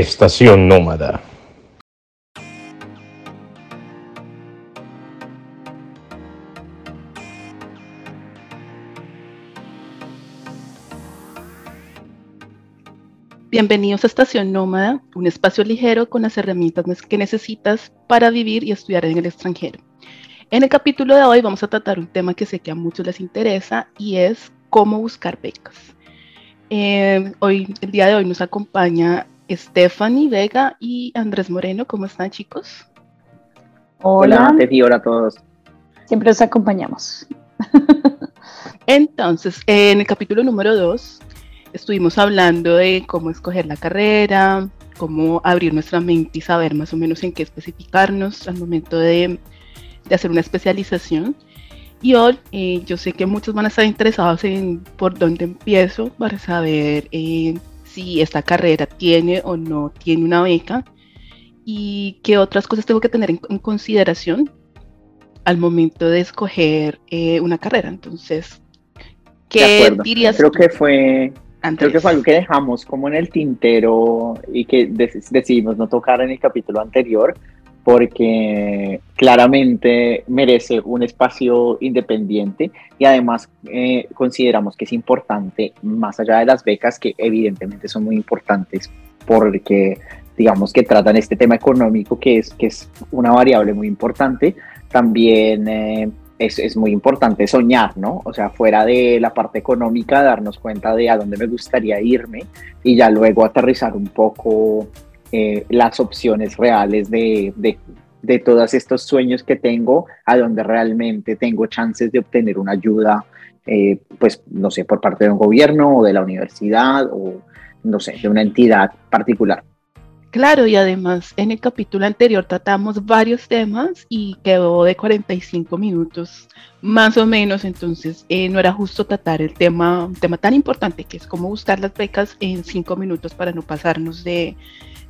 Estación Nómada. Bienvenidos a Estación Nómada, un espacio ligero con las herramientas que necesitas para vivir y estudiar en el extranjero. En el capítulo de hoy vamos a tratar un tema que sé que a muchos les interesa y es cómo buscar becas. Eh, hoy, el día de hoy nos acompaña Stephanie Vega y Andrés Moreno. ¿Cómo están chicos? Hola, hola, hola a todos. Siempre los acompañamos. Entonces, en el capítulo número 2 estuvimos hablando de cómo escoger la carrera, cómo abrir nuestra mente y saber más o menos en qué especificarnos al momento de, hacer una especialización. Y hoy eh, yo sé que muchos van a estar interesados en por dónde empiezo para saber eh, si esta carrera tiene o no tiene una beca y qué otras cosas tengo que tener en, consideración al momento de escoger eh, una carrera. Entonces, ¿qué dirías? Creo que fue Creo que fue algo que dejamos como en el tintero y que decidimos no tocar en el capítulo anterior porque claramente merece un espacio independiente y además eh, consideramos que es importante, más allá de las becas, que evidentemente son muy importantes porque digamos que tratan este tema económico que es, que es una variable muy importante, también eh, es, muy importante soñar, ¿no? O sea, fuera de la parte económica, darnos cuenta de a dónde me gustaría irme y ya luego aterrizar un poco eh, las opciones reales de, de, todos estos sueños que tengo, a donde realmente tengo chances de obtener una ayuda, eh, pues, no sé, por parte de un gobierno o de la universidad o, no sé, de una entidad particular. Claro, y además en el capítulo anterior tratamos varios temas y quedó de 45 minutos más o menos, entonces eh, no era justo tratar el tema, un tema tan importante que es cómo buscar las becas en 5 minutos para no pasarnos de,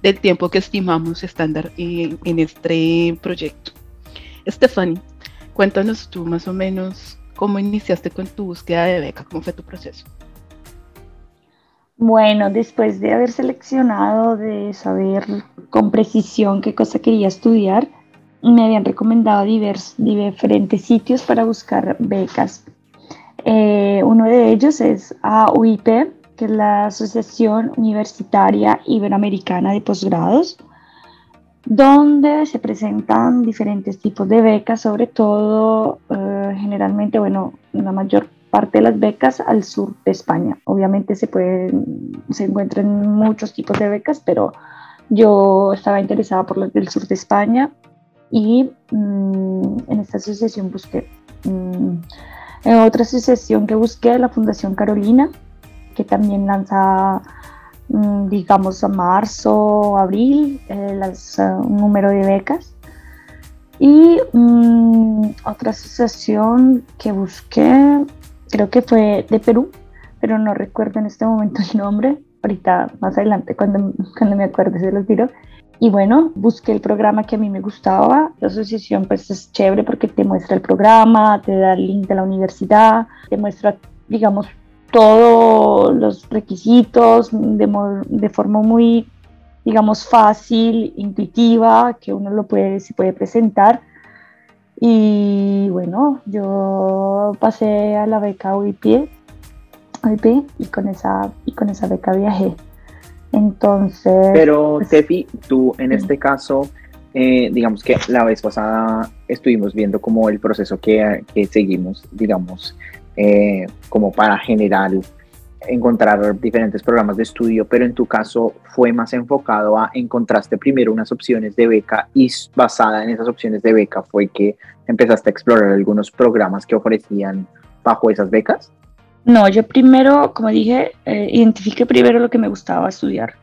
del tiempo que estimamos estándar en, en este proyecto. Stephanie, cuéntanos tú más o menos cómo iniciaste con tu búsqueda de beca, cómo fue tu proceso. Bueno, después de haber seleccionado, de saber con precisión qué cosa quería estudiar, me habían recomendado diferentes sitios para buscar becas. Eh, uno de ellos es AUIP, que es la Asociación Universitaria Iberoamericana de Posgrados, donde se presentan diferentes tipos de becas, sobre todo, eh, generalmente, bueno, la mayor parte de las becas al sur de España. Obviamente se pueden, se encuentran muchos tipos de becas, pero yo estaba interesada por las del sur de España y mm, en esta asociación busqué. Mm, en otra asociación que busqué, la Fundación Carolina, que también lanza, mm, digamos, a marzo, abril, eh, un número de becas. Y otra asociación que busqué creo que fue de Perú, pero no recuerdo en este momento el nombre. Ahorita más adelante cuando, cuando me acuerde se los tiro. Y bueno, busqué el programa que a mí me gustaba. La asociación pues es chévere porque te muestra el programa, te da el link de la universidad, te muestra, digamos, todos los requisitos de, de forma muy, digamos, fácil, intuitiva, que uno lo puede, se puede presentar y bueno, yo pasé a la beca UIP, y con esa, y con esa beca viajé. Entonces. Pero, pues, Tefi, tú en este caso, eh, digamos que la vez pasada estuvimos viendo como el proceso que, que seguimos, digamos, eh, como para generar encontrar diferentes programas de estudio, pero en tu caso fue más enfocado a encontraste primero unas opciones de beca y basada en esas opciones de beca fue que empezaste a explorar algunos programas que ofrecían bajo esas becas? No, yo primero, como dije, eh, identifiqué primero lo que me gustaba estudiar.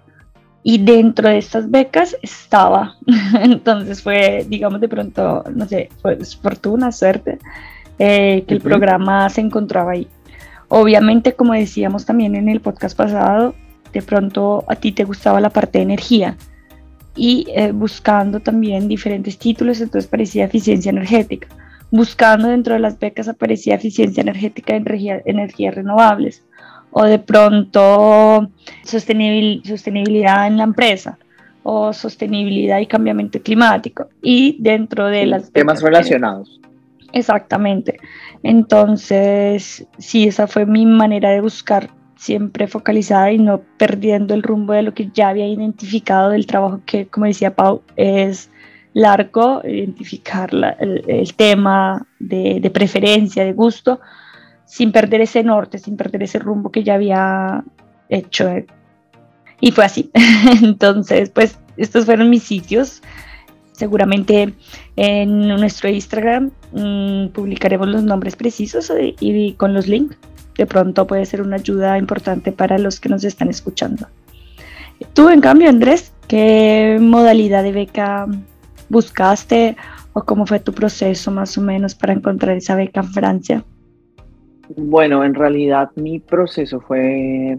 Y dentro de estas becas estaba. Entonces fue, digamos, de pronto, no sé, fue fortuna, suerte, eh, que el programa se encontraba ahí. Obviamente, como decíamos también en el podcast pasado, de pronto a ti te gustaba la parte de energía y eh, buscando también diferentes títulos, entonces parecía eficiencia energética. Buscando dentro de las becas aparecía eficiencia energética de energías renovables o de pronto sostenibilidad en la empresa. o sostenibilidad y cambiamiento climático. Y dentro de las... Temas relacionados. Exactamente. Entonces, sí, esa fue mi manera de buscar siempre focalizada y no perdiendo el rumbo de lo que ya había identificado del trabajo que, como decía Pau, es largo, identificar el, tema de, de, preferencia, de gusto, sin perder ese norte, sin perder ese rumbo que ya había hecho. Y fue así. Entonces, pues estos fueron mis sitios. Seguramente en nuestro Instagram mm, publicaremos los nombres precisos y, y con los links de pronto puede ser una ayuda importante para los que nos están escuchando. Tú, en cambio, Andrés, ¿qué modalidad de beca buscaste o cómo fue tu proceso más o menos para encontrar esa beca en Francia? Bueno, en realidad mi proceso fue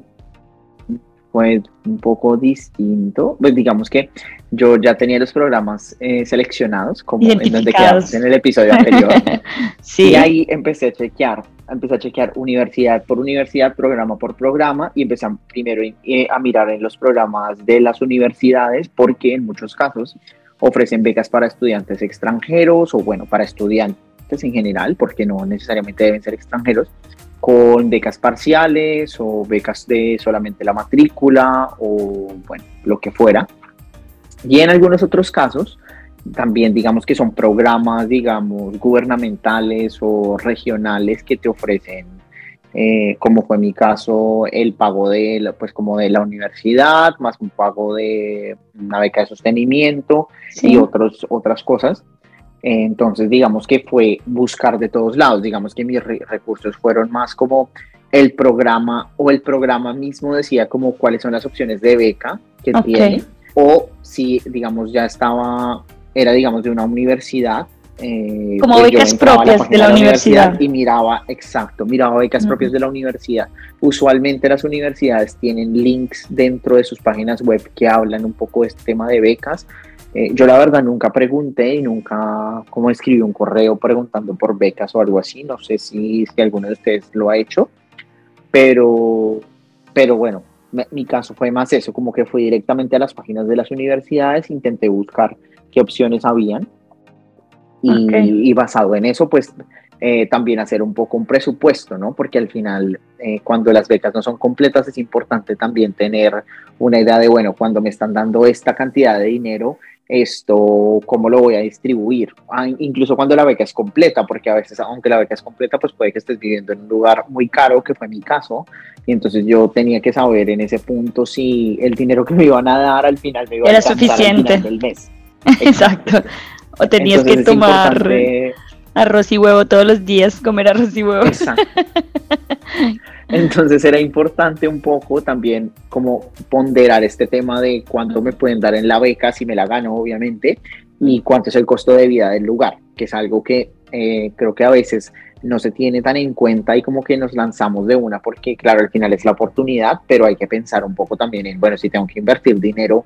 fue un poco distinto. Pues digamos que yo ya tenía los programas eh, seleccionados, como en donde quedamos en el episodio anterior. sí. Y ahí empecé a chequear, empecé a chequear universidad por universidad, programa por programa, y empecé primero eh, a mirar en los programas de las universidades, porque en muchos casos ofrecen becas para estudiantes extranjeros o bueno, para estudiantes en general, porque no necesariamente deben ser extranjeros, con becas parciales o becas de solamente la matrícula o bueno, lo que fuera. Y en algunos otros casos, también digamos que son programas, digamos, gubernamentales o regionales que te ofrecen, eh, como fue mi caso, el pago de, pues como de la universidad, más un pago de una beca de sostenimiento y otros, otras cosas. Entonces, digamos que fue buscar de todos lados, digamos que mis recursos fueron más como el programa o el programa mismo decía como cuáles son las opciones de beca que tiene o si, digamos, ya estaba, era, digamos, de una universidad. Eh, como pues becas propias de la, universidad. Y miraba, exacto, miraba becas propias de la universidad. Usualmente las universidades tienen links dentro de sus páginas web que hablan un poco de este tema de becas eh, yo la verdad nunca pregunté y nunca como escribí un correo preguntando por becas o algo así. No sé si, si alguno de ustedes lo ha hecho, pero, pero bueno, mi caso fue más eso, como que fui directamente a las páginas de las universidades, intenté buscar qué opciones habían y, basado en eso, pues eh, también hacer un poco un presupuesto, ¿no? Porque al final, eh, cuando las becas no son completas, es importante también tener una idea de, bueno, cuando me están dando esta cantidad de dinero, esto, cómo lo voy a distribuir, ah, incluso cuando la beca es completa, porque a veces, aunque la beca es completa, pues puede que estés viviendo en un lugar muy caro, que fue mi caso, y entonces yo tenía que saber en ese punto si el dinero que me iban a dar al final me iba a Era suficiente. Al del mes. Exacto. O tenías que tomar arroz y huevo todos los días, comer arroz y huevo. Exacto. Entonces era importante un poco también como ponderar este tema de cuánto me pueden dar en la beca si me la gano, obviamente, y cuánto es el costo de vida del lugar, que es algo que eh, creo que a veces no se tiene tan en cuenta y como que nos lanzamos de una porque claro, al final es la oportunidad, pero hay que pensar un poco también en, bueno, si tengo que invertir dinero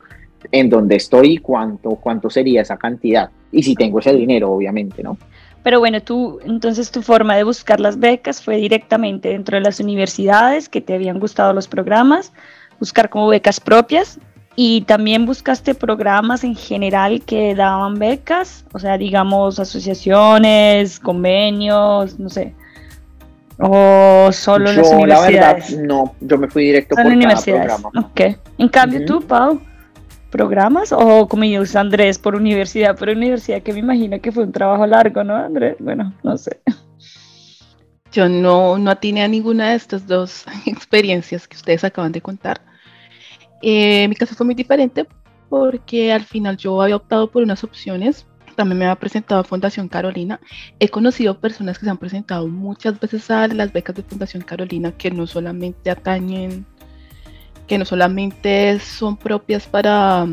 en donde estoy, cuánto, cuánto sería esa cantidad y si tengo ese dinero, obviamente, ¿no? Pero bueno, tú, entonces tu forma de buscar las becas fue directamente dentro de las universidades que te habían gustado los programas, buscar como becas propias y también buscaste programas en general que daban becas, o sea, digamos asociaciones, convenios, no sé. O solo las universidades. La verdad, no, yo me fui directo por cada programa. Ok. En cambio, tú, Pau, programas o como dice Andrés por universidad, por universidad que me imagino que fue un trabajo largo, ¿no, Andrés? Bueno, no sé. Yo no, no atiné a ninguna de estas dos experiencias que ustedes acaban de contar. Eh, mi caso fue muy diferente porque al final yo había optado por unas opciones. También me había presentado Fundación Carolina. He conocido personas que se han presentado muchas veces a las becas de Fundación Carolina que no solamente atañen que no solamente son propias para,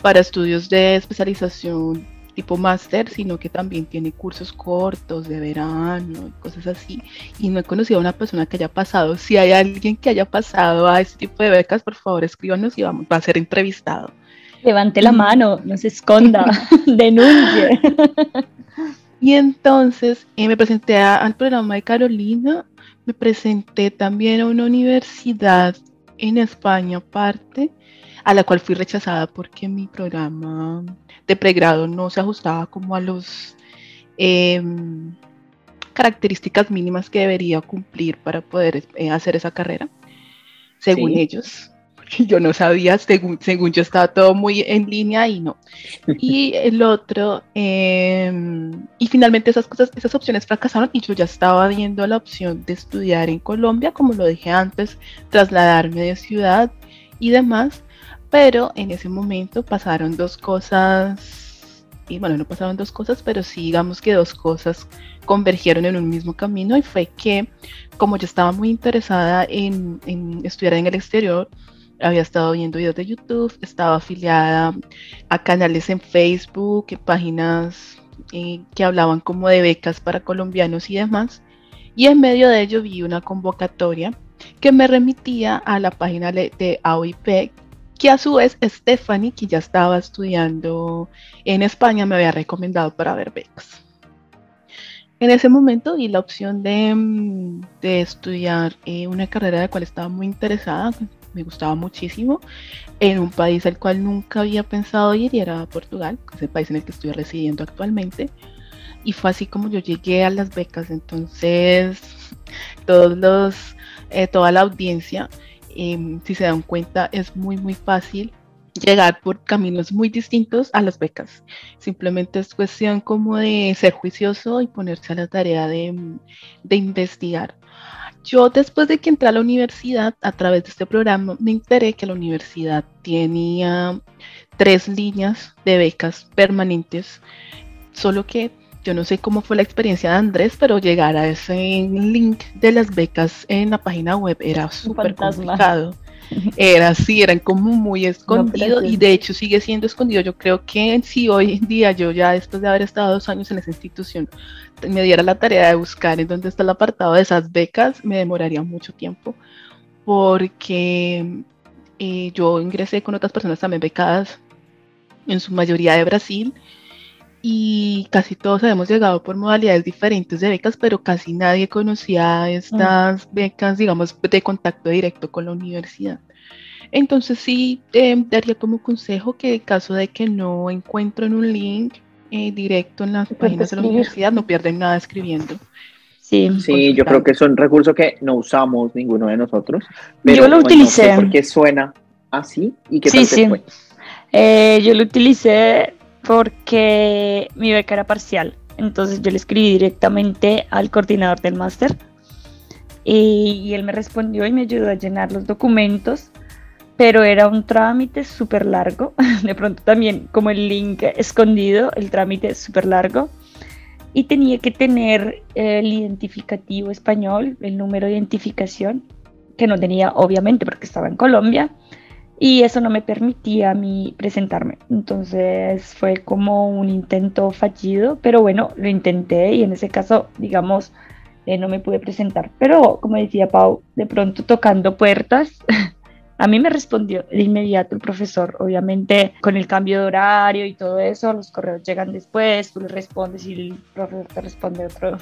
para estudios de especialización tipo máster, sino que también tiene cursos cortos de verano y cosas así. Y no he conocido a una persona que haya pasado. Si hay alguien que haya pasado a este tipo de becas, por favor escríbanos y vamos, va a ser entrevistado. Levante la mano, no se esconda, denuncie. Y entonces eh, me presenté al programa de Carolina, me presenté también a una universidad en España aparte. a la cual fui rechazada porque mi programa de pregrado no se ajustaba como a los em, características mínimas que debería cumplir para poder eh, hacer esa carrera, según ellos. Yo no sabía, según, según yo estaba todo muy en línea y no. Y el otro, em, y finalmente esas cosas, esas opciones fracasaron y yo ya estaba viendo la opción de estudiar en Colombia, como lo dije antes, trasladarme de ciudad y demás. Pero en ese momento pasaron dos cosas, y bueno, no pasaron dos cosas, pero sí digamos que dos cosas convergieron en un mismo camino y fue que como yo estaba muy interesada en, estudiar en el exterior, había estado viendo videos de YouTube, estaba afiliada a canales en Facebook, páginas eh, que hablaban como de becas para colombianos y demás. Y en medio de ello vi una convocatoria que me remitía a la página de AOIP, que a su vez Stephanie, que ya estaba estudiando en España, me había recomendado para ver becas. En ese momento di la opción de, mm, estudiar eh, una carrera de la cual estaba muy interesada, me gustaba muchísimo, en un país al cual nunca había pensado ir y era Portugal, que es el país en el que estoy residiendo actualmente. Y fue así como yo llegué a las becas, entonces todos los, eh, toda la audiencia Em, si se dan cuenta, es muy, muy fácil llegar por caminos muy distintos a las becas. Simplemente es cuestión como de ser juicioso y ponerse a la tarea de, de investigar. Yo después de que entré a la universidad, a través de este programa, me enteré que la universidad tenía tres líneas de becas permanentes, solo que yo no sé cómo fue la experiencia de Andrés, pero llegar a ese link de las becas en la página web era súper complicado. Era así, eran como muy escondido y de hecho sigue siendo escondido. Yo creo que si hoy en día yo ya después de haber estado dos años en esa institución me diera la tarea de buscar en dónde está el apartado de esas becas, me demoraría mucho tiempo porque eh, yo ingresé con otras personas también becadas, en su mayoría de Brasil, y casi todos habíamos llegado por modalidades diferentes de becas, pero casi nadie conocía estas becas, digamos, de contacto directo con la universidad. Entonces sí eh, daría como consejo que en caso de que no encuentren un link eh, directo en las páginas de la universidad, no pierden nada escribiendo. Sí, sí yo creo que es un recurso que no usamos ninguno de nosotros. yo lo utilicé. porque suena así y qué sí, sí. Eh, yo lo utilicé porque mi beca era parcial. Entonces yo le escribí directamente al coordinador del máster y, él me respondió y me ayudó a llenar los documentos, pero era un trámite súper largo. De pronto también como el link escondido, el trámite súper largo. Y tenía que tener el identificativo español, el número de identificación, que no tenía obviamente porque estaba en Colombia y eso no me permitía a mí presentarme. Entonces fue como un intento fallido, pero bueno, lo intenté y en ese caso, digamos, eh, no me pude presentar. Pero como decía Pau, de pronto tocando puertas, a mí me respondió de inmediato el profesor, obviamente con el cambio de horario y todo eso, los correos llegan después, tú le respondes y el profesor te responde otro,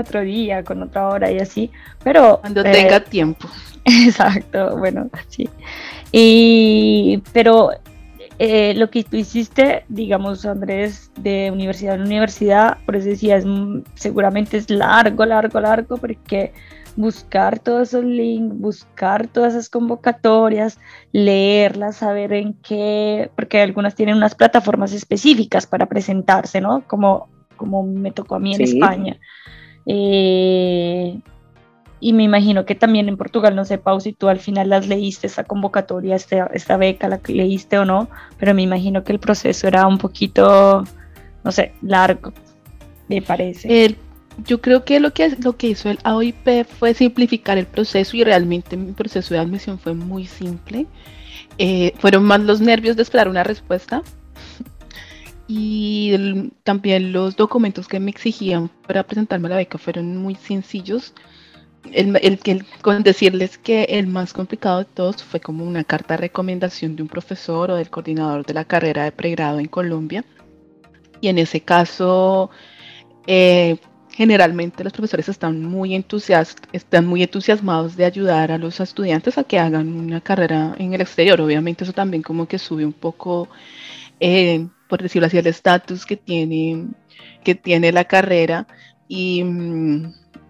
otro día, con otra hora y así, pero... Cuando tenga eh, tiempo. Exacto, bueno, sí. Y, pero eh, lo que tú hiciste, digamos, Andrés, de universidad en universidad, por eso decía, es, seguramente es largo, largo, largo, porque buscar todos esos links, buscar todas esas convocatorias, leerlas, saber en qué, porque algunas tienen unas plataformas específicas para presentarse, ¿no? Como, como me tocó a mí en España. Eh, y me imagino que también en Portugal, no sé, Pau, si tú al final las leíste, esa convocatoria, esta, esta beca, la leíste o no, pero me imagino que el proceso era un poquito, no sé, largo, me parece. yo creo que lo, que lo que hizo el AOIP fue simplificar el proceso y realmente mi proceso de admisión fue muy simple. Eh, fueron más los nervios de esperar una respuesta y también los documentos que me exigían para presentarme a la beca fueron muy sencillos el, el, con decirles que el más complicado de todos fue como una carta de recomendación de un profesor o del coordinador de la carrera de pregrado en Colombia. Y en ese caso, eh, generalmente los profesores están muy, están muy entusiasmados de ayudar a los estudiantes a que hagan una carrera en el exterior. Obviamente eso también como que sube un poco, eh, por decirlo así, el estatus que tiene, que tiene la carrera. Y,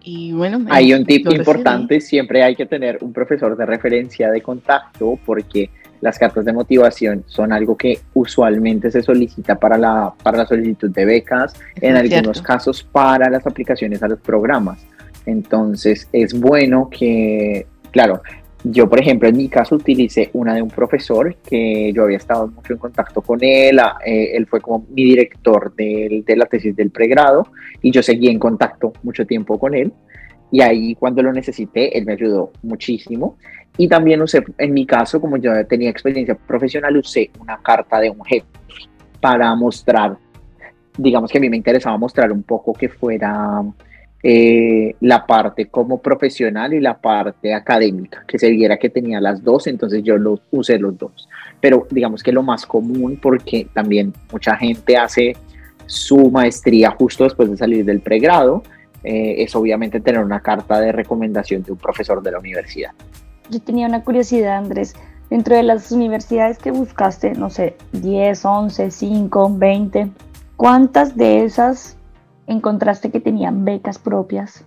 y bueno. Hay un tip importante, siempre hay que tener un profesor de referencia de contacto porque las cartas de motivación son algo que usualmente se solicita para la, para la solicitud de becas, en algunos casos para las aplicaciones a los programas. Entonces es bueno que, claro, yo por ejemplo en mi caso utilicé una de un profesor que yo había estado mucho en contacto con él, eh, él fue como mi director de, de la tesis del pregrado y yo seguí en contacto mucho tiempo con él y ahí cuando lo necesité, él me ayudó muchísimo. Y también usé, en mi caso, como yo tenía experiencia profesional, usé una carta de un jefe para mostrar, digamos que a mí me interesaba mostrar un poco que fuera eh, la parte como profesional y la parte académica, que se viera que tenía las dos, entonces yo lo usé los dos. Pero digamos que lo más común, porque también mucha gente hace su maestría justo después de salir del pregrado, eh, es obviamente tener una carta de recomendación de un profesor de la universidad. Yo tenía una curiosidad, Andrés. Dentro de las universidades que buscaste, no sé, 10, 11, 5, 20, ¿cuántas de esas encontraste que tenían becas propias?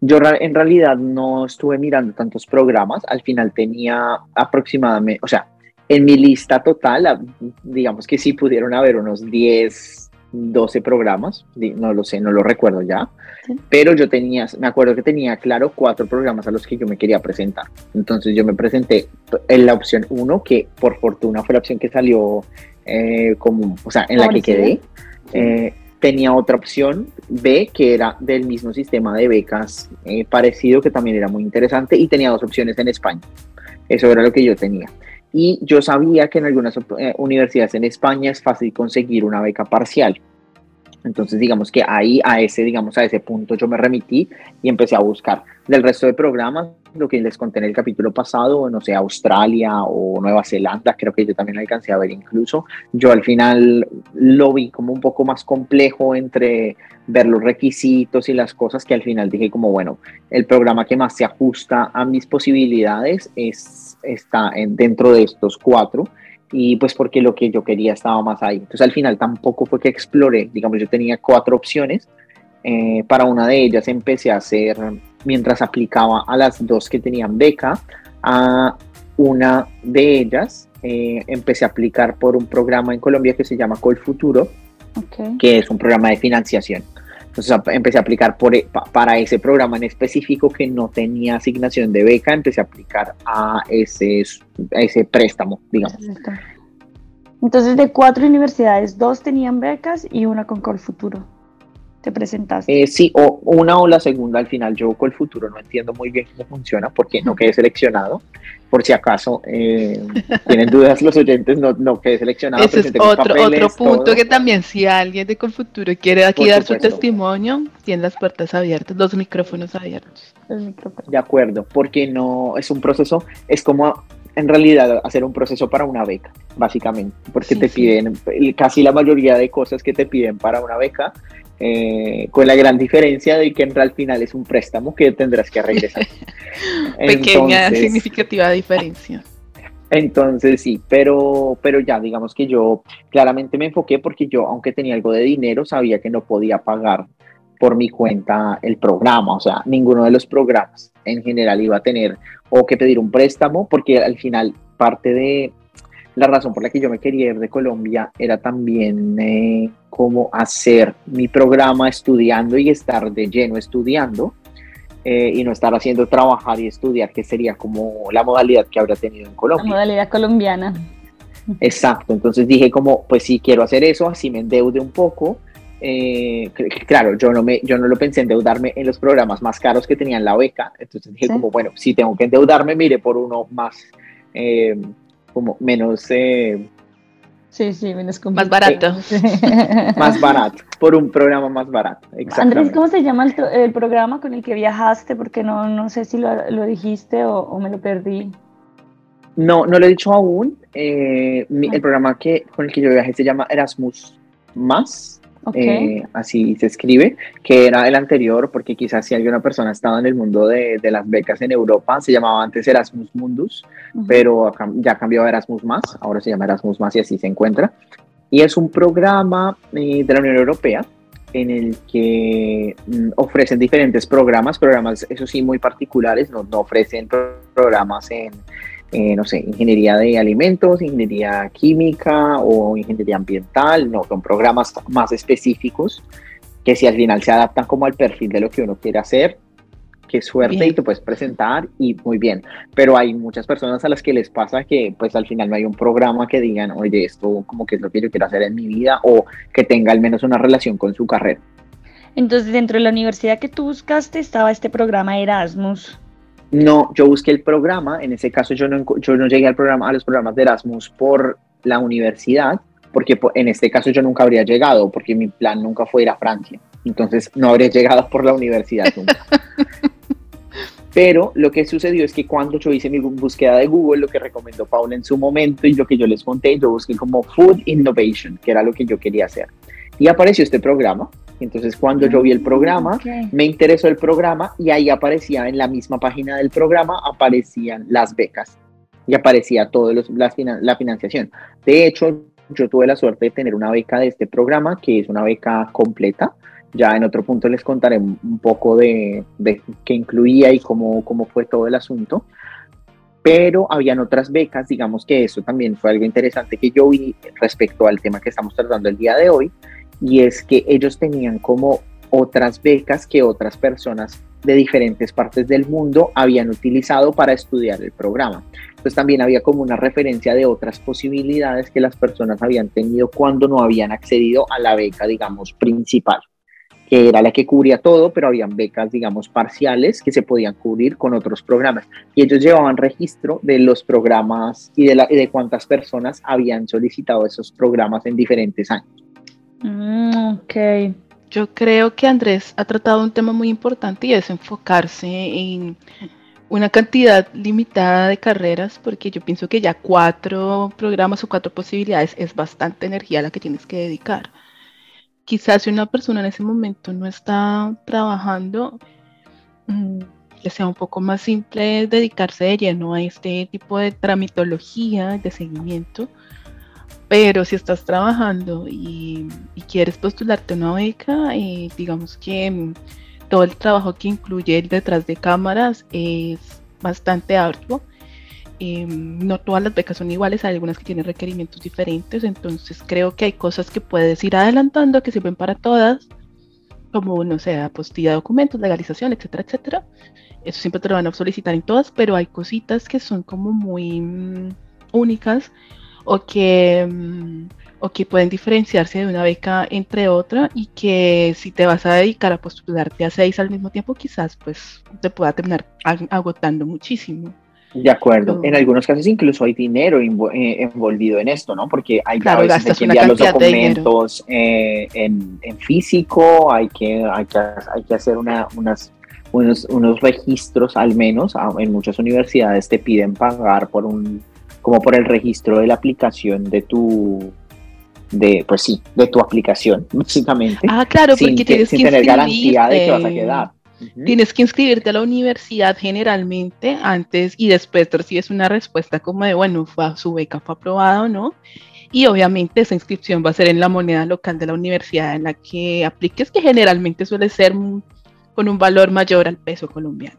Yo en realidad no estuve mirando tantos programas, al final tenía aproximadamente, o sea, en mi lista total, digamos que sí pudieron haber unos 10, 12 programas, no lo sé, no lo recuerdo ya, pero yo tenía, me acuerdo que tenía claro cuatro programas a los que yo me quería presentar. Entonces yo me presenté en la opción 1, que por fortuna fue la opción que salió eh, como, o sea, en la que quedé. Eh, tenía otra opción B, que era del mismo sistema de becas eh, parecido, que también era muy interesante, y tenía dos opciones en España. Eso era lo que yo tenía. Y yo sabía que en algunas eh, universidades en España es fácil conseguir una beca parcial. Entonces, digamos que ahí, a ese, digamos, a ese punto yo me remití y empecé a buscar. Del resto de programas, lo que les conté en el capítulo pasado, no sé, Australia o Nueva Zelanda, creo que yo también alcancé a ver incluso. Yo al final lo vi como un poco más complejo entre ver los requisitos y las cosas que al final dije como, bueno, el programa que más se ajusta a mis posibilidades es, está en, dentro de estos cuatro y pues porque lo que yo quería estaba más ahí. Entonces al final tampoco fue que exploré, digamos, yo tenía cuatro opciones, eh, para una de ellas empecé a hacer, mientras aplicaba a las dos que tenían beca, a una de ellas eh, empecé a aplicar por un programa en Colombia que se llama Colfuturo, Futuro, que es un programa de financiación. Entonces empecé a aplicar por, e, para ese programa en específico que no tenía asignación de beca, empecé a aplicar a ese, ese préstamo, digamos. Entonces de cuatro universidades, dos tenían becas y una con Colfuturo. ¿Te presentaste? Eh, sí, o una o la segunda al final. Yo con el futuro no entiendo muy bien cómo funciona porque no quedé seleccionado. Por si acaso eh, tienen dudas los oyentes, no, no quedé seleccionado. Ese es otro, otro punto que también si alguien de Colfuturo quiere aquí dar su testimonio, tiene las puertas abiertas, los micrófonos abiertos. De acuerdo, porque no es un proceso, es como en realidad hacer un proceso para una beca, básicamente, porque te piden casi la mayoría de cosas que te piden para una beca, eh, con la gran diferencia de que al final es un préstamo que tendrás que regresar. Pequeña, significativa diferencia. Entonces sí, pero, pero ya digamos que yo claramente me enfoqué porque yo, aunque tenía algo de dinero, sabía que no podía pagar por mi cuenta el programa, o sea, ninguno de los programas en general iba a tener o que pedir un préstamo, porque al final parte de la razón por la que yo me quería ir de Colombia era también eh, como hacer mi programa estudiando y estar de lleno estudiando eh, y no estar haciendo trabajar y estudiar, que sería como la modalidad que habría tenido en Colombia. La modalidad colombiana. Exacto, entonces dije como, pues sí, quiero hacer eso, así me endeude un poco eh, claro, yo no, me, yo no lo pensé endeudarme en los programas más caros que tenían la beca, entonces dije como, bueno, si tengo que endeudarme, mire por uno más, eh, como menos... Eh, sí, sí, menos Más barato. más barato, por un programa más barato. Andrés, ¿cómo se llama el, programa con el que viajaste? Porque no, no sé si lo, lo dijiste o, o, me lo perdí. No, no lo he dicho aún. el ah. programa que, con el que yo viajé se llama Erasmus Más eh, así se escribe, que era el anterior, porque quizás si alguna persona estaba en el mundo de, las becas en Europa, se llamaba antes Erasmus Mundus, pero ya cambió a Erasmus Más, ahora se llama Erasmus Más y así se encuentra. Y es un programa eh, de la Unión Europea en el que mm, ofrecen diferentes programas, programas, eso sí, muy particulares, no, no ofrecen programas en, eh, no sé, ingeniería de alimentos, ingeniería química o ingeniería ambiental, no, son programas más específicos que si al final se adaptan como al perfil de lo que uno quiere hacer, qué suerte y te puedes presentar y muy bien. Pero hay muchas personas a las que les pasa que pues al final no hay un programa que digan, oye, esto como que es lo que yo quiero hacer en mi vida o que tenga al menos una relación con su carrera. Entonces, dentro de la universidad que tú buscaste estaba este programa Erasmus. No, yo busqué el programa, en ese caso yo no, yo no llegué al programa, a los programas de Erasmus por la universidad, porque en este caso yo nunca habría llegado, porque mi plan nunca fue ir a Francia. Entonces no habría llegado por la universidad nunca. Pero lo que sucedió es que cuando yo hice mi búsqueda de Google, lo que recomendó Paula en su momento y lo que yo les conté, yo busqué como Food Innovation, que era lo que yo quería hacer. Y apareció este programa entonces cuando yo vi el programa, me interesó el programa y ahí aparecía en la misma página del programa, aparecían las becas y aparecía todo los, la financiación. De hecho, yo tuve la suerte de tener una beca de este programa, que es una beca completa. Ya en otro punto les contaré un poco de, de qué incluía y cómo, cómo fue todo el asunto pero habían otras becas, digamos que eso también fue algo interesante que yo vi respecto al tema que estamos tratando el día de hoy, y es que ellos tenían como otras becas que otras personas de diferentes partes del mundo habían utilizado para estudiar el programa. Entonces también había como una referencia de otras posibilidades que las personas habían tenido cuando no habían accedido a la beca, digamos, principal, que era la que cubría todo, pero habían becas, digamos, parciales que se podían cubrir con otros programas. Y ellos llevaban registro de los programas y de cuántas personas habían solicitado esos programas en diferentes años. Mm, ok. Yo creo que Andrés ha tratado un tema muy importante y es enfocarse en una cantidad limitada de carreras, porque yo pienso que ya cuatro programas o cuatro posibilidades es bastante energía la que tienes que dedicar. Quizás si una persona en ese momento no está trabajando, mm, le sea un poco más simple dedicarse de lleno a este tipo de tramitología, de seguimiento, pero si estás trabajando y, quieres postularte una beca, eh, digamos que mm, todo el trabajo que incluye el detrás de cámaras es bastante arduo. Em, no todas las becas son iguales, hay algunas que tienen requerimientos diferentes, entonces creo que hay cosas que puedes ir adelantando que sirven para todas, como, no sé, apostilla de documentos, legalización, etcétera, etcétera. Eso siempre te lo van a solicitar en todas, pero hay cositas que son como muy mm, únicas o que, mm, o que pueden diferenciarse de una beca entre otra y que si te vas a dedicar a postularte a seis al mismo tiempo, quizás pues te pueda terminar agotando muchísimo. De acuerdo. en algunos casos incluso hay dinero eh, envolvido en esto, ¿no? Porque hay claro, que enviar los documentos eh, en, físico, hay que, hay que, hay que hacer una, unas, unos, unos registros al menos. Ah, en muchas universidades te piden pagar por un como por el registro de la aplicación de tu, de, pues sí, de tu aplicación, básicamente. Ah, claro, porque tienes que tener garantía de que vas a quedar. Tienes que inscribirte a la universidad generalmente antes y después recibes una respuesta como de, bueno, fue, su beca fue aprobada o no. Y obviamente esa inscripción va a ser en la moneda local de la universidad en la que apliques, que generalmente suele ser con un valor mayor al peso colombiano.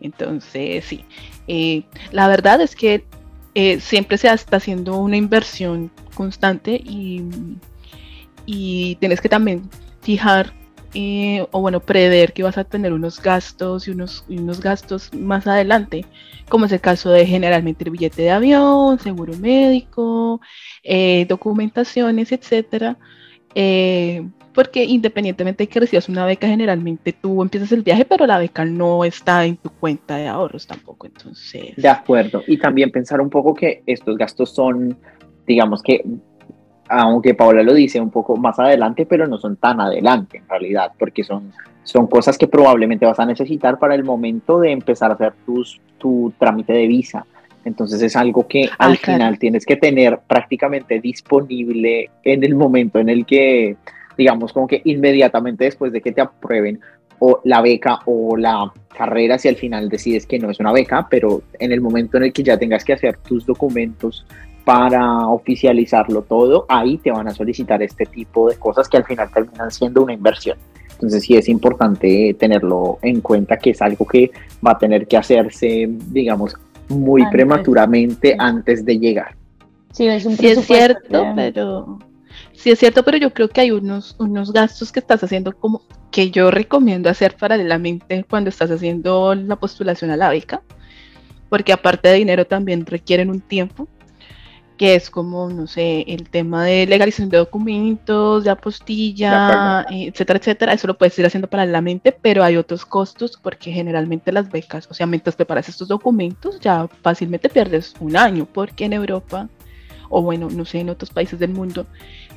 Entonces, sí, eh, la verdad es que eh, siempre se está haciendo una inversión constante y, y tienes que también fijar eh, o bueno, prever que vas a tener unos gastos y unos, unos gastos más adelante, como es el caso de generalmente el billete de avión, seguro médico, eh, documentaciones, etcétera. Porque independientemente de que recibas una beca, generalmente tú empiezas el viaje, pero la beca no está en tu cuenta de ahorros tampoco. Entonces. De acuerdo. Y también pensar un poco que estos gastos son, digamos que, aunque Paola lo dice un poco más adelante, pero no son tan adelante en realidad, porque son, son cosas que probablemente vas a necesitar para el momento de empezar a hacer tus, tu trámite de visa. Entonces es algo que ah, al final tienes que tener prácticamente disponible en el momento en el que digamos como que inmediatamente después de que te aprueben o la beca o la carrera si al final decides que no es una beca, pero en el momento en el que ya tengas que hacer tus documentos para oficializarlo todo, ahí te van a solicitar este tipo de cosas que al final terminan siendo una inversión. Entonces sí es importante tenerlo en cuenta que es algo que va a tener que hacerse, digamos, muy prematuramente antes de llegar. Sí, es un es cierto, pero sí es cierto, pero yo creo que hay unos, unos gastos que estás haciendo como que yo recomiendo hacer paralelamente cuando estás haciendo la postulación a la beca, porque aparte de dinero también requieren un tiempo que es como, no sé, el tema de legalización de documentos, de apostilla, etcétera, etcétera. Eso lo puedes ir haciendo paralelamente, pero hay otros costos porque generalmente las becas, o sea, mientras preparas estos documentos, ya fácilmente pierdes un año, porque en Europa o bueno, no sé, en otros países del mundo,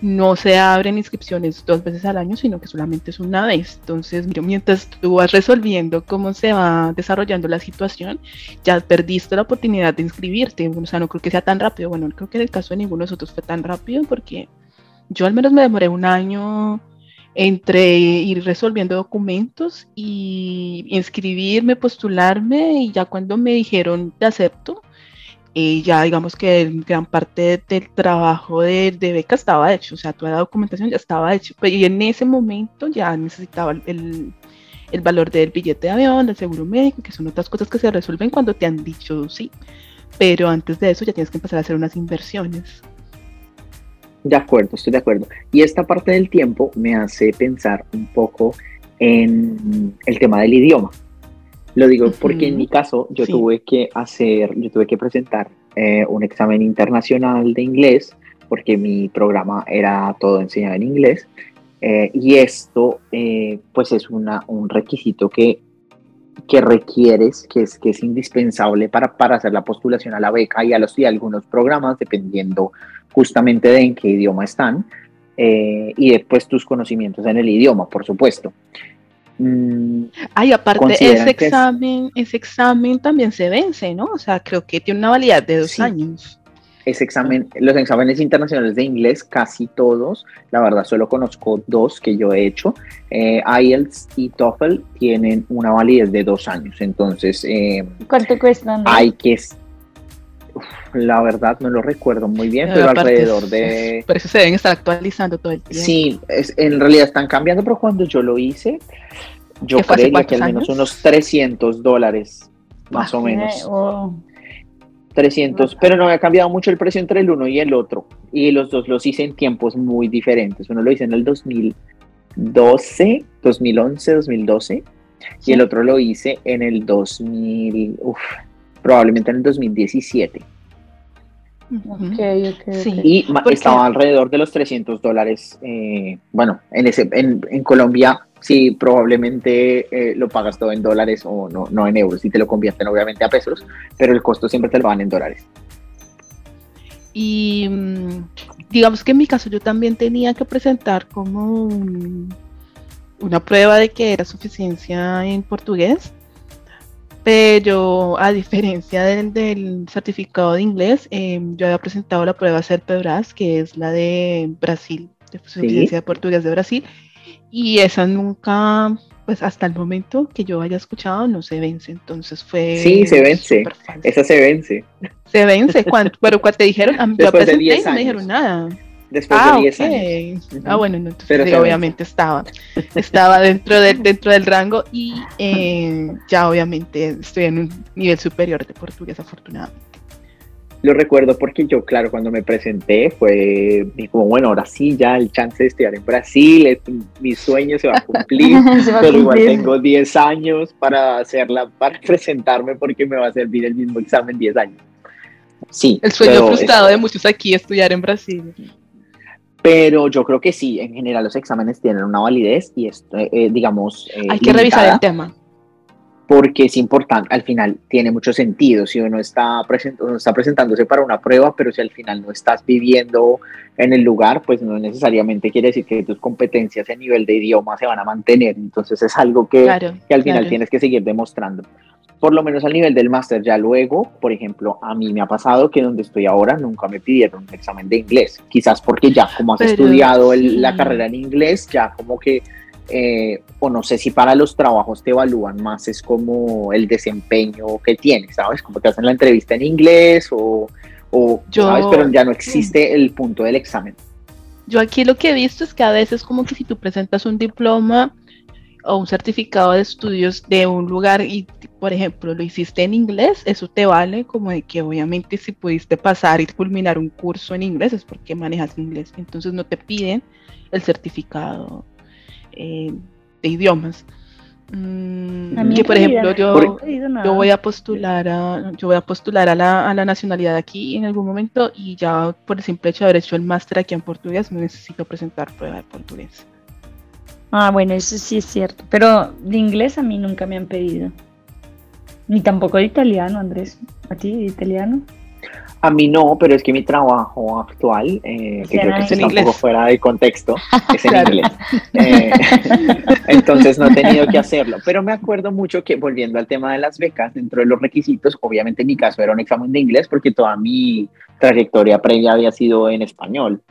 no se abren inscripciones dos veces al año, sino que solamente es una vez. Entonces, mientras tú vas resolviendo cómo se va desarrollando la situación, ya perdiste la oportunidad de inscribirte. O sea, no creo que sea tan rápido. Bueno, no creo que en el caso de ninguno de nosotros fue tan rápido porque yo al menos me demoré un año entre ir resolviendo documentos y inscribirme, postularme y ya cuando me dijeron te acepto, y ya digamos que gran parte del trabajo de, beca estaba hecho, o sea, toda la documentación ya estaba hecha, y en ese momento ya necesitaba el, el, valor del billete de avión, del seguro médico, que son otras cosas que se resuelven cuando te han dicho sí, pero antes de eso ya tienes que empezar a hacer unas inversiones. De acuerdo, estoy de acuerdo. Y esta parte del tiempo me hace pensar un poco en el tema del idioma. Lo digo porque en mi caso yo tuve que hacer, yo tuve que presentar eh, un examen internacional de inglés porque mi programa era todo enseñado en inglés eh, y esto eh, pues es una, un requisito que, que requieres, que es, que es indispensable para, para hacer la postulación a la beca y a los y algunos programas dependiendo justamente de en qué idioma están y después tus conocimientos en el idioma, por supuesto. Mm, Ay, aparte, ese examen, ese examen también se vence, ¿no? O sea, creo que tiene una validez de dos años. Ese examen, los exámenes internacionales de inglés, casi todos, la verdad solo conozco dos que yo he hecho. Eh, IELTS y TOEFL tienen una validez de dos años, entonces... Eh, ¿Cuánto cuestan? Hay que... la verdad no lo recuerdo muy bien, pero, alrededor de... Por eso se deben estar actualizando todo el tiempo. Sí, es, en realidad están cambiando, pero cuando yo lo hice, yo creería que al menos unos 300 dólares, más o menos. 300, pero no había cambiado mucho el precio entre el uno y el otro. Y los dos los hice en tiempos muy diferentes. Uno lo hice en el 2012, 2011, 2012. Y el otro lo hice en el 2000, uf, probablemente en el 2017. Okay, okay, Y estaba alrededor de los 300 dólares. Eh, bueno, en, ese, en, en Colombia sí, probablemente eh, lo pagas todo en dólares o no, no en euros y te lo convierten obviamente a pesos, pero el costo siempre te lo van en dólares. Y mm, digamos que en mi caso yo también tenía que presentar como una prueba de que era suficiencia en portugués, pero a diferencia del, certificado de inglés, em, yo había presentado la prueba CERPEBRAS, que es la de Brasil, de suficiencia de portugués de Brasil, y esa nunca, pues hasta el momento que yo haya escuchado, no se vence. Entonces fue. Sí, se vence. Esa se vence. Se vence. pero cuando te dijeron, a Después de 10 años. no me dijeron nada. Después de 10 años. Ah, bueno, entonces pero obviamente estaba, estaba dentro, del dentro del rango y eh, ya obviamente estoy en un nivel superior de portugués, afortunadamente. Lo recuerdo porque yo, claro, cuando me presenté fue como, bueno, ahora sí, ya el chance de estudiar en Brasil, mi sueño se va a cumplir, pero igual tengo 10 años para hacerla, para presentarme porque me va a servir el mismo examen 10 años. Sí. El sueño frustrado de muchos aquí estudiar en Brasil. Pero yo creo que sí, en general los exámenes tienen una validez y esto, eh, digamos... Eh, Hay que revisar el tema. porque es importante, al final tiene mucho sentido. Si uno está, está presentándose para una prueba, pero si al final no estás viviendo en el lugar, pues no necesariamente quiere decir que tus competencias a nivel de idioma se van a mantener, entonces es algo que, que al final tienes que seguir demostrando. Por lo menos al nivel del máster. Ya luego, por ejemplo, a mí me ha pasado que donde estoy ahora nunca me pidieron un examen de inglés. Quizás porque ya como has estudiado la carrera en inglés, ya como que, eh, o no sé si para los trabajos te evalúan más, es como el desempeño que tienes, ¿sabes? Como te hacen la entrevista en inglés o, o ¿sabes? Pero ya no existe el punto del examen. Yo aquí lo que he visto es que a veces como que si tú presentas un diploma o un certificado de estudios de un lugar y, por ejemplo, lo hiciste en inglés, eso te vale como de que obviamente si pudiste pasar y culminar un curso en inglés es porque manejas inglés. Entonces no te piden el certificado eh, de idiomas. Mm, que por ejemplo yo, yo voy a postular a yo voy a postular a la, a la nacionalidad aquí en algún momento y ya por el simple hecho de haber hecho el máster aquí en portugués me necesito presentar prueba de portugués. Ah, bueno, eso sí es cierto. Pero de inglés a mí nunca me han pedido. Ni tampoco de italiano, Andrés. ¿A ti de italiano? A mí no, pero es que mi trabajo actual, eh, que creo que está un poco fuera de contexto, es en inglés. Eh, entonces no he tenido que hacerlo. Pero me acuerdo mucho que, volviendo al tema de las becas, dentro de los requisitos, obviamente en mi caso era un examen de inglés porque toda mi trayectoria previa había sido en español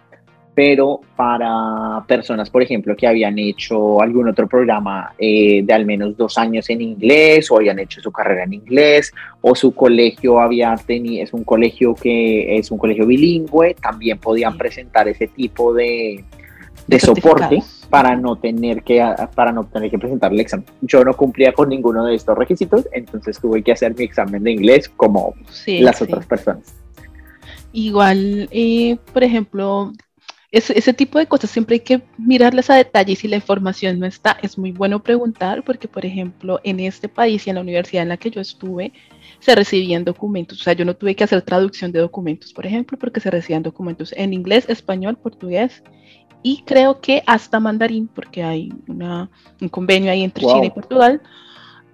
pero para personas, por ejemplo, que habían hecho algún otro programa eh, de al menos dos años en inglés o habían hecho su carrera en inglés o su colegio había tenido, es un colegio que es un colegio bilingüe, también podían presentar ese tipo de, de soporte para no tener que para no tener que presentar el examen. Yo no cumplía con ninguno de estos requisitos, entonces tuve que hacer mi examen de inglés como las otras personas. Igual, eh, por ejemplo, ese, tipo de cosas siempre hay que mirarlas a detalle y si la información no está, es muy bueno preguntar porque, por ejemplo, en este país y en la universidad en la que yo estuve, se recibían documentos. O sea, yo no tuve que hacer traducción de documentos, por ejemplo, porque se recibían documentos en inglés, español, portugués y creo que hasta mandarín, porque hay una, un convenio ahí entre China y Portugal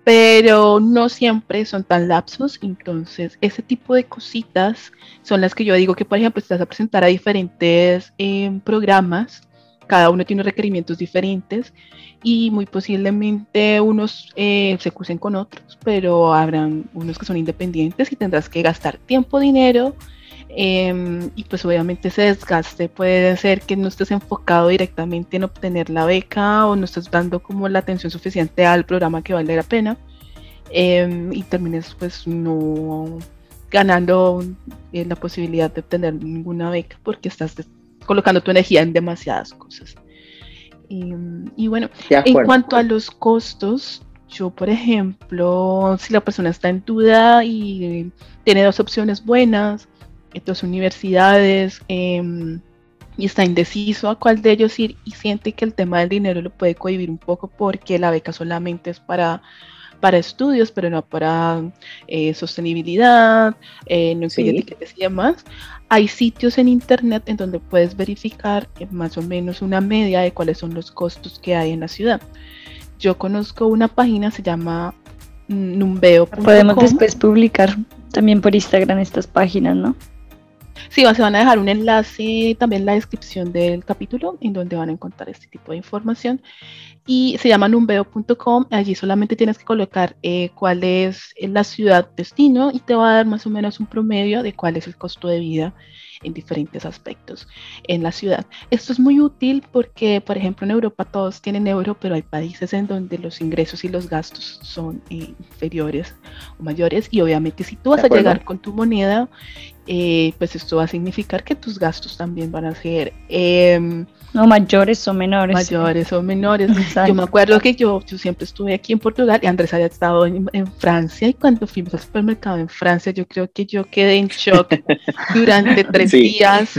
pero no siempre son tan lapsos, entonces ese tipo de cositas son las que yo digo que, por ejemplo, estás a presentar a diferentes em, programas, cada uno tiene requerimientos diferentes y muy posiblemente unos eh, se crucen con otros, pero habrán unos que son independientes y tendrás que gastar tiempo, dinero em, y pues obviamente ese desgaste puede ser que no estés enfocado directamente en obtener la beca o no estés dando como la atención suficiente al programa que vale la pena em, y termines pues no ganando eh, la posibilidad de obtener ninguna beca porque estás colocando tu energía en demasiadas cosas. Y, bueno, en cuanto a los costos, yo, por ejemplo, si la persona está en duda y tiene dos opciones buenas, dos universidades, em, y está indeciso a cuál de ellos ir y siente que el tema del dinero lo puede cohibir un poco porque la beca solamente es para, para estudios, pero no para eh, sostenibilidad, eh, no sé etiquetas y demás. Hay sitios en internet en donde puedes verificar eh, más o menos una media de cuáles son los costos que hay en la ciudad. Yo conozco una página, se llama numbeo.com. Podemos después publicar también por Instagram estas páginas, ¿no? Sí, se van a dejar un enlace también en la descripción del capítulo en donde van a encontrar este tipo de información. Y se llama numbeo.com. Allí solamente tienes que colocar eh, cuál es la ciudad destino y te va a dar más o menos un promedio de cuál es el costo de vida en diferentes aspectos en la ciudad. Esto es muy útil porque, por ejemplo, en Europa todos tienen euro, pero hay países en donde los ingresos y los gastos son eh, inferiores o mayores y obviamente si tú vas a llegar con tu moneda, eh, pues esto va a significar que tus gastos también van a ser... Em, no, mayores o menores. Mayores o menores. Yo me acuerdo que yo, yo siempre estuve aquí en Portugal y Andrés había estado en, Francia y cuando fuimos al supermercado en Francia yo creo que yo quedé en shock durante tres días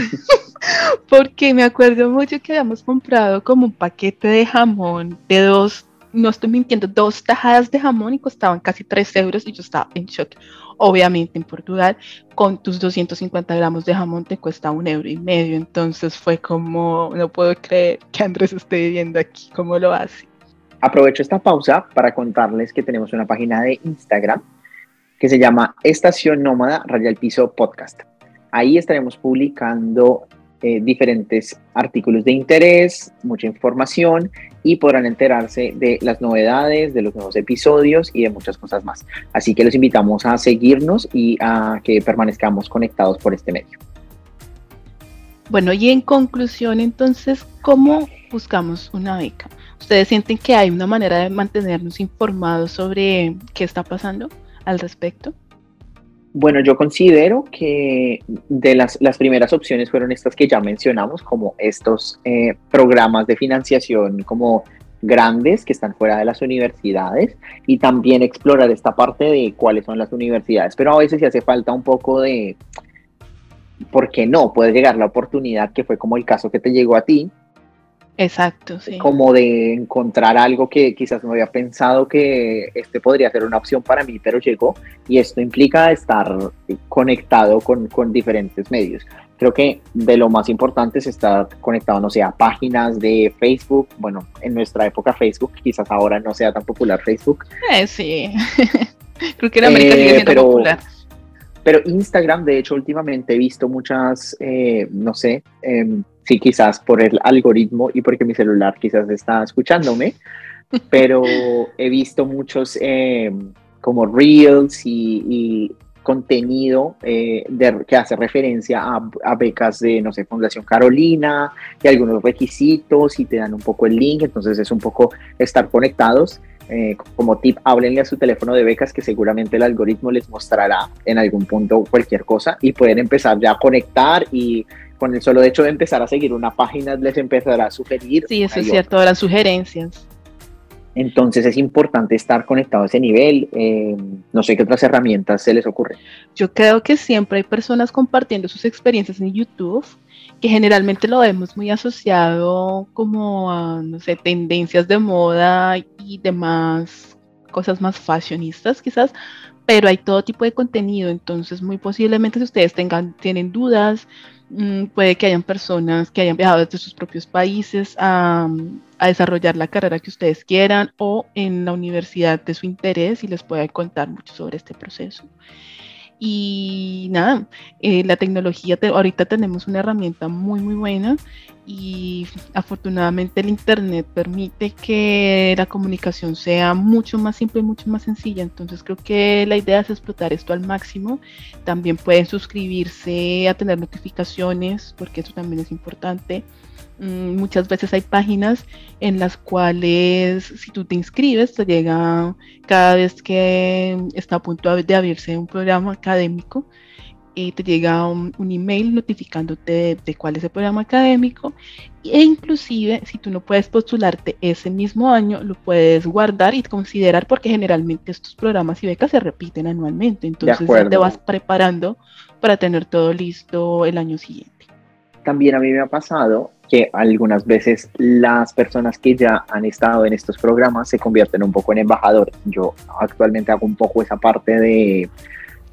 porque me acuerdo mucho que habíamos comprado como un paquete de jamón de dos, no estoy mintiendo, dos tajadas de jamón y costaban casi tres euros y yo estaba en shock. Obviamente en Portugal con tus 250 gramos de jamón te cuesta un euro y medio. Entonces fue como, no puedo creer que Andrés esté viviendo aquí, ¿cómo lo hace? Aprovecho esta pausa para contarles que tenemos una página de Instagram que se llama Estación Nómada Raya Piso Podcast. Ahí estaremos publicando eh, diferentes artículos de interés, mucha información y podrán enterarse de las novedades, de los nuevos episodios y de muchas cosas más. Así que los invitamos a seguirnos y a que permanezcamos conectados por este medio. Bueno, y en conclusión, entonces, ¿cómo buscamos una beca? ¿Ustedes sienten que hay una manera de mantenernos informados sobre qué está pasando al respecto? Bueno, yo considero que de las, las primeras opciones fueron estas que ya mencionamos, como estos eh, programas de financiación como grandes que están fuera de las universidades y también explorar esta parte de cuáles son las universidades. Pero a veces sí hace falta un poco de, ¿por qué no? Puede llegar la oportunidad que fue como el caso que te llegó a ti, Exacto, sí. Como de encontrar algo que quizás no había pensado que este podría ser una opción para mí, pero llegó y esto implica estar conectado con, con diferentes medios. Creo que de lo más importante es estar conectado, no sé, a páginas de Facebook. Bueno, en nuestra época Facebook, quizás ahora no sea tan popular Facebook. Eh, sí, creo que en América eh, pero, popular. Pero Instagram, de hecho, últimamente he visto muchas, eh, no sé, eh, sí, quizás por el algoritmo y porque mi celular quizás está escuchándome, pero he visto muchos eh, como reels y, contenido eh, que hace referencia a, becas de, no sé, Fundación Carolina y algunos requisitos y te dan un poco el link, entonces es un poco estar conectados. Eh, como tip, háblenle a su teléfono de becas que seguramente el algoritmo les mostrará en algún punto cualquier cosa y pueden empezar ya a conectar y con el solo hecho de empezar a seguir una página les empezará a sugerir. Sí, eso es cierto, las sugerencias. Entonces es importante estar conectado a ese nivel. Eh, no sé qué otras herramientas se les ocurren. Yo creo que siempre hay personas compartiendo sus experiencias en YouTube, que generalmente lo vemos muy asociado como a, no sé, tendencias de moda y demás cosas más fashionistas quizás, pero hay todo tipo de contenido, entonces muy posiblemente si ustedes tengan, tienen dudas, puede que hayan personas que hayan viajado desde sus propios países a, desarrollar la carrera que ustedes quieran o en la universidad de su interés y les pueda contar mucho sobre este proceso. Y nada, eh, la tecnología, ahorita tenemos una herramienta muy, muy buena y afortunadamente el Internet permite que la comunicación sea mucho más simple y mucho más sencilla. Entonces creo que la idea es explotar esto al máximo. También pueden suscribirse a tener notificaciones, porque eso también es importante. Mm, muchas veces hay páginas en las cuales si tú te inscribes te llega cada vez que está a punto de abrirse un programa académico y te llega un, email notificándote de, cuál es el programa académico e inclusive si tú no puedes postularte ese mismo año lo puedes guardar y considerar porque generalmente estos programas y becas se repiten anualmente. Entonces te vas preparando para tener todo listo el año siguiente. También a mí me ha pasado que algunas veces las personas que ya han estado en estos programas se convierten un poco en embajadores. Yo actualmente hago un poco esa parte de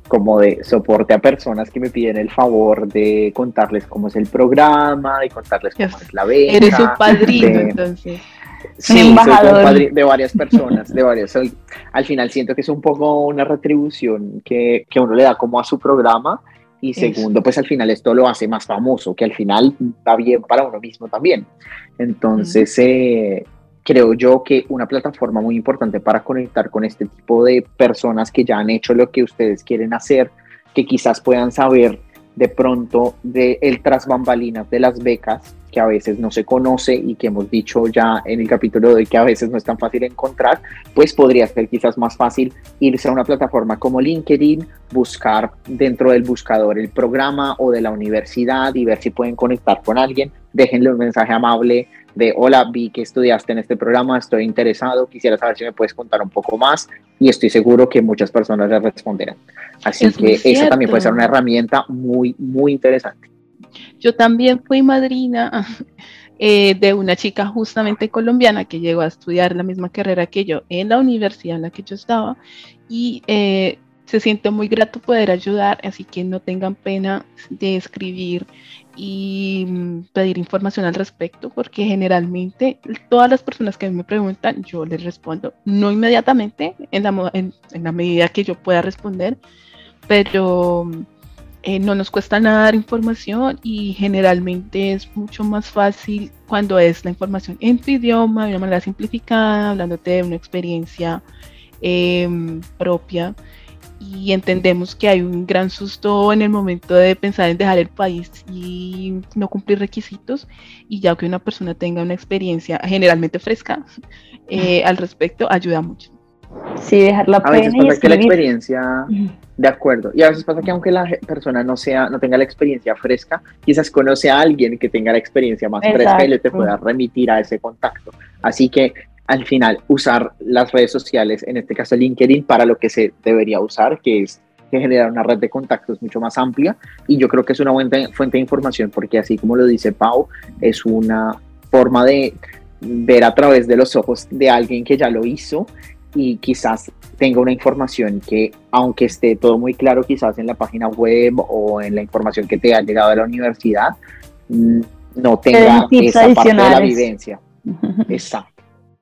como de soporte a personas que me piden el favor de contarles cómo es el programa, de contarles cómo es la beca. Eres un padrino, entonces. Sí, embajador. soy de varias personas, de varias. Soy, al final siento que es un poco una retribución que, que uno le da como a su programa y segundo, pues al final esto lo hace más famoso, que al final va bien para uno mismo también. Entonces, eh, creo yo que una plataforma muy importante para conectar con este tipo de personas que ya han hecho lo que ustedes quieren hacer, que quizás puedan saber de pronto de el tras bambalinas de las becas que a veces no se conoce y que hemos dicho ya en el capítulo de que a veces no es tan fácil encontrar, pues podría ser quizás más fácil irse a una plataforma como LinkedIn, buscar dentro del buscador el programa o de la universidad y ver si pueden conectar con alguien, déjenle un mensaje amable de hola, vi que estudiaste en este programa, estoy interesado, quisiera saber si me puedes contar un poco más y estoy seguro que muchas personas le responderán. Así que eso también puede ser una herramienta muy, muy interesante. Yo también fui madrina eh, de una chica justamente colombiana que llegó a estudiar la misma carrera que yo en la universidad en la que yo estaba y eh, se siente muy grato poder ayudar, así que no tengan pena de escribir y mm, pedir información al respecto, porque generalmente todas las personas que me preguntan, yo les respondo, no inmediatamente, en la, medida que yo pueda responder, pero eh, no nos cuesta nada dar información y generalmente es mucho más fácil cuando es la información en tu idioma, de una manera simplificada, hablándote de una experiencia em, propia y entendemos que hay un gran susto en el momento de pensar en dejar el país y no cumplir requisitos y ya que una persona tenga una experiencia generalmente fresca eh, al respecto ayuda mucho. Sí, dejar la A veces pasa que la experiencia, de acuerdo, y a veces pasa que aunque la persona no sea, no tenga la experiencia fresca, quizás conoce a alguien que tenga la experiencia más fresca y le te pueda remitir a ese contacto. Así que al final usar las redes sociales, en este caso LinkedIn, para lo que se debería usar, que es generar una red de contactos mucho más amplia. Y yo creo que es una buena fuente de información porque así como lo dice Pau, es una forma de ver a través de los ojos de alguien que ya lo hizo y quizás tenga una información que, aunque esté todo muy claro quizás en la página web o en la información que te ha llegado de la universidad, mm, no tenga esa parte de la vivencia. Exacto.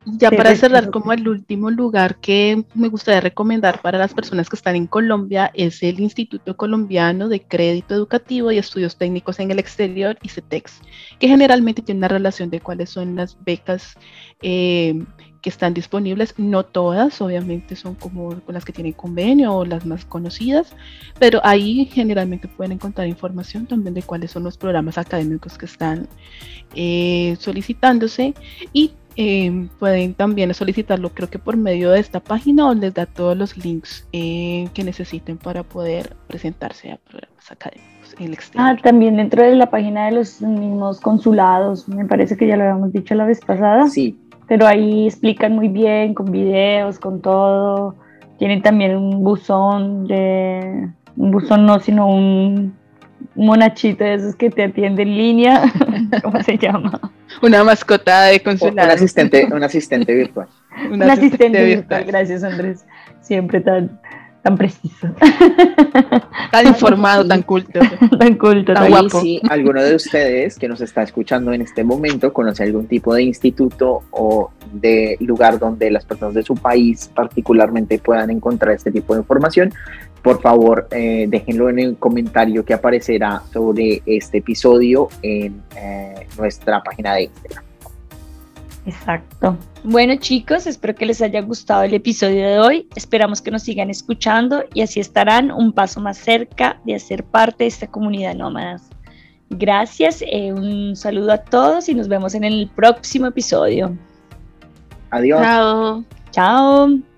Ya para cerrar, como el último lugar que me gustaría recomendar para las personas que están en Colombia es el Instituto Colombiano de Crédito Educativo y Estudios Técnicos en el Exterior, ICETEX, que generalmente tiene una relación de cuáles son las becas eh, que están disponibles. No todas, obviamente, son como con las que tienen convenio o las más conocidas, pero ahí generalmente pueden encontrar información también de cuáles son los programas académicos que están eh, solicitándose y eh, pueden también solicitarlo creo que por medio de esta página o les da todos los links eh, que necesiten para poder presentarse a programas académicos en el exterior. Ah, también dentro de la página de los mismos consulados, me parece que ya lo habíamos dicho la vez pasada. Sí. Pero ahí explican muy bien, con videos, con todo. Tienen también un buzón de... Un buzón no, sino un monachito de esos que te atiende en línea. ¿Cómo se llama? Una mascota de consulado. Un asistente, un asistente virtual. un asistente, virtual. Gracias, Andrés. Siempre tan, tan preciso. Tan informado, tan culto. tan culto, tan, guapo. Si alguno de ustedes que nos está escuchando en este momento conoce algún tipo de instituto o de lugar donde las personas de su país particularmente puedan encontrar este tipo de información, por favor eh, déjenlo en el comentario que aparecerá sobre este episodio en eh, nuestra página de Instagram. Exacto. Bueno chicos, espero que les haya gustado el episodio de hoy. Esperamos que nos sigan escuchando y así estarán un paso más cerca de hacer parte de esta comunidad nómadas. Gracias, eh, un saludo a todos y nos vemos en el próximo episodio. Adiós. Chao. Chao.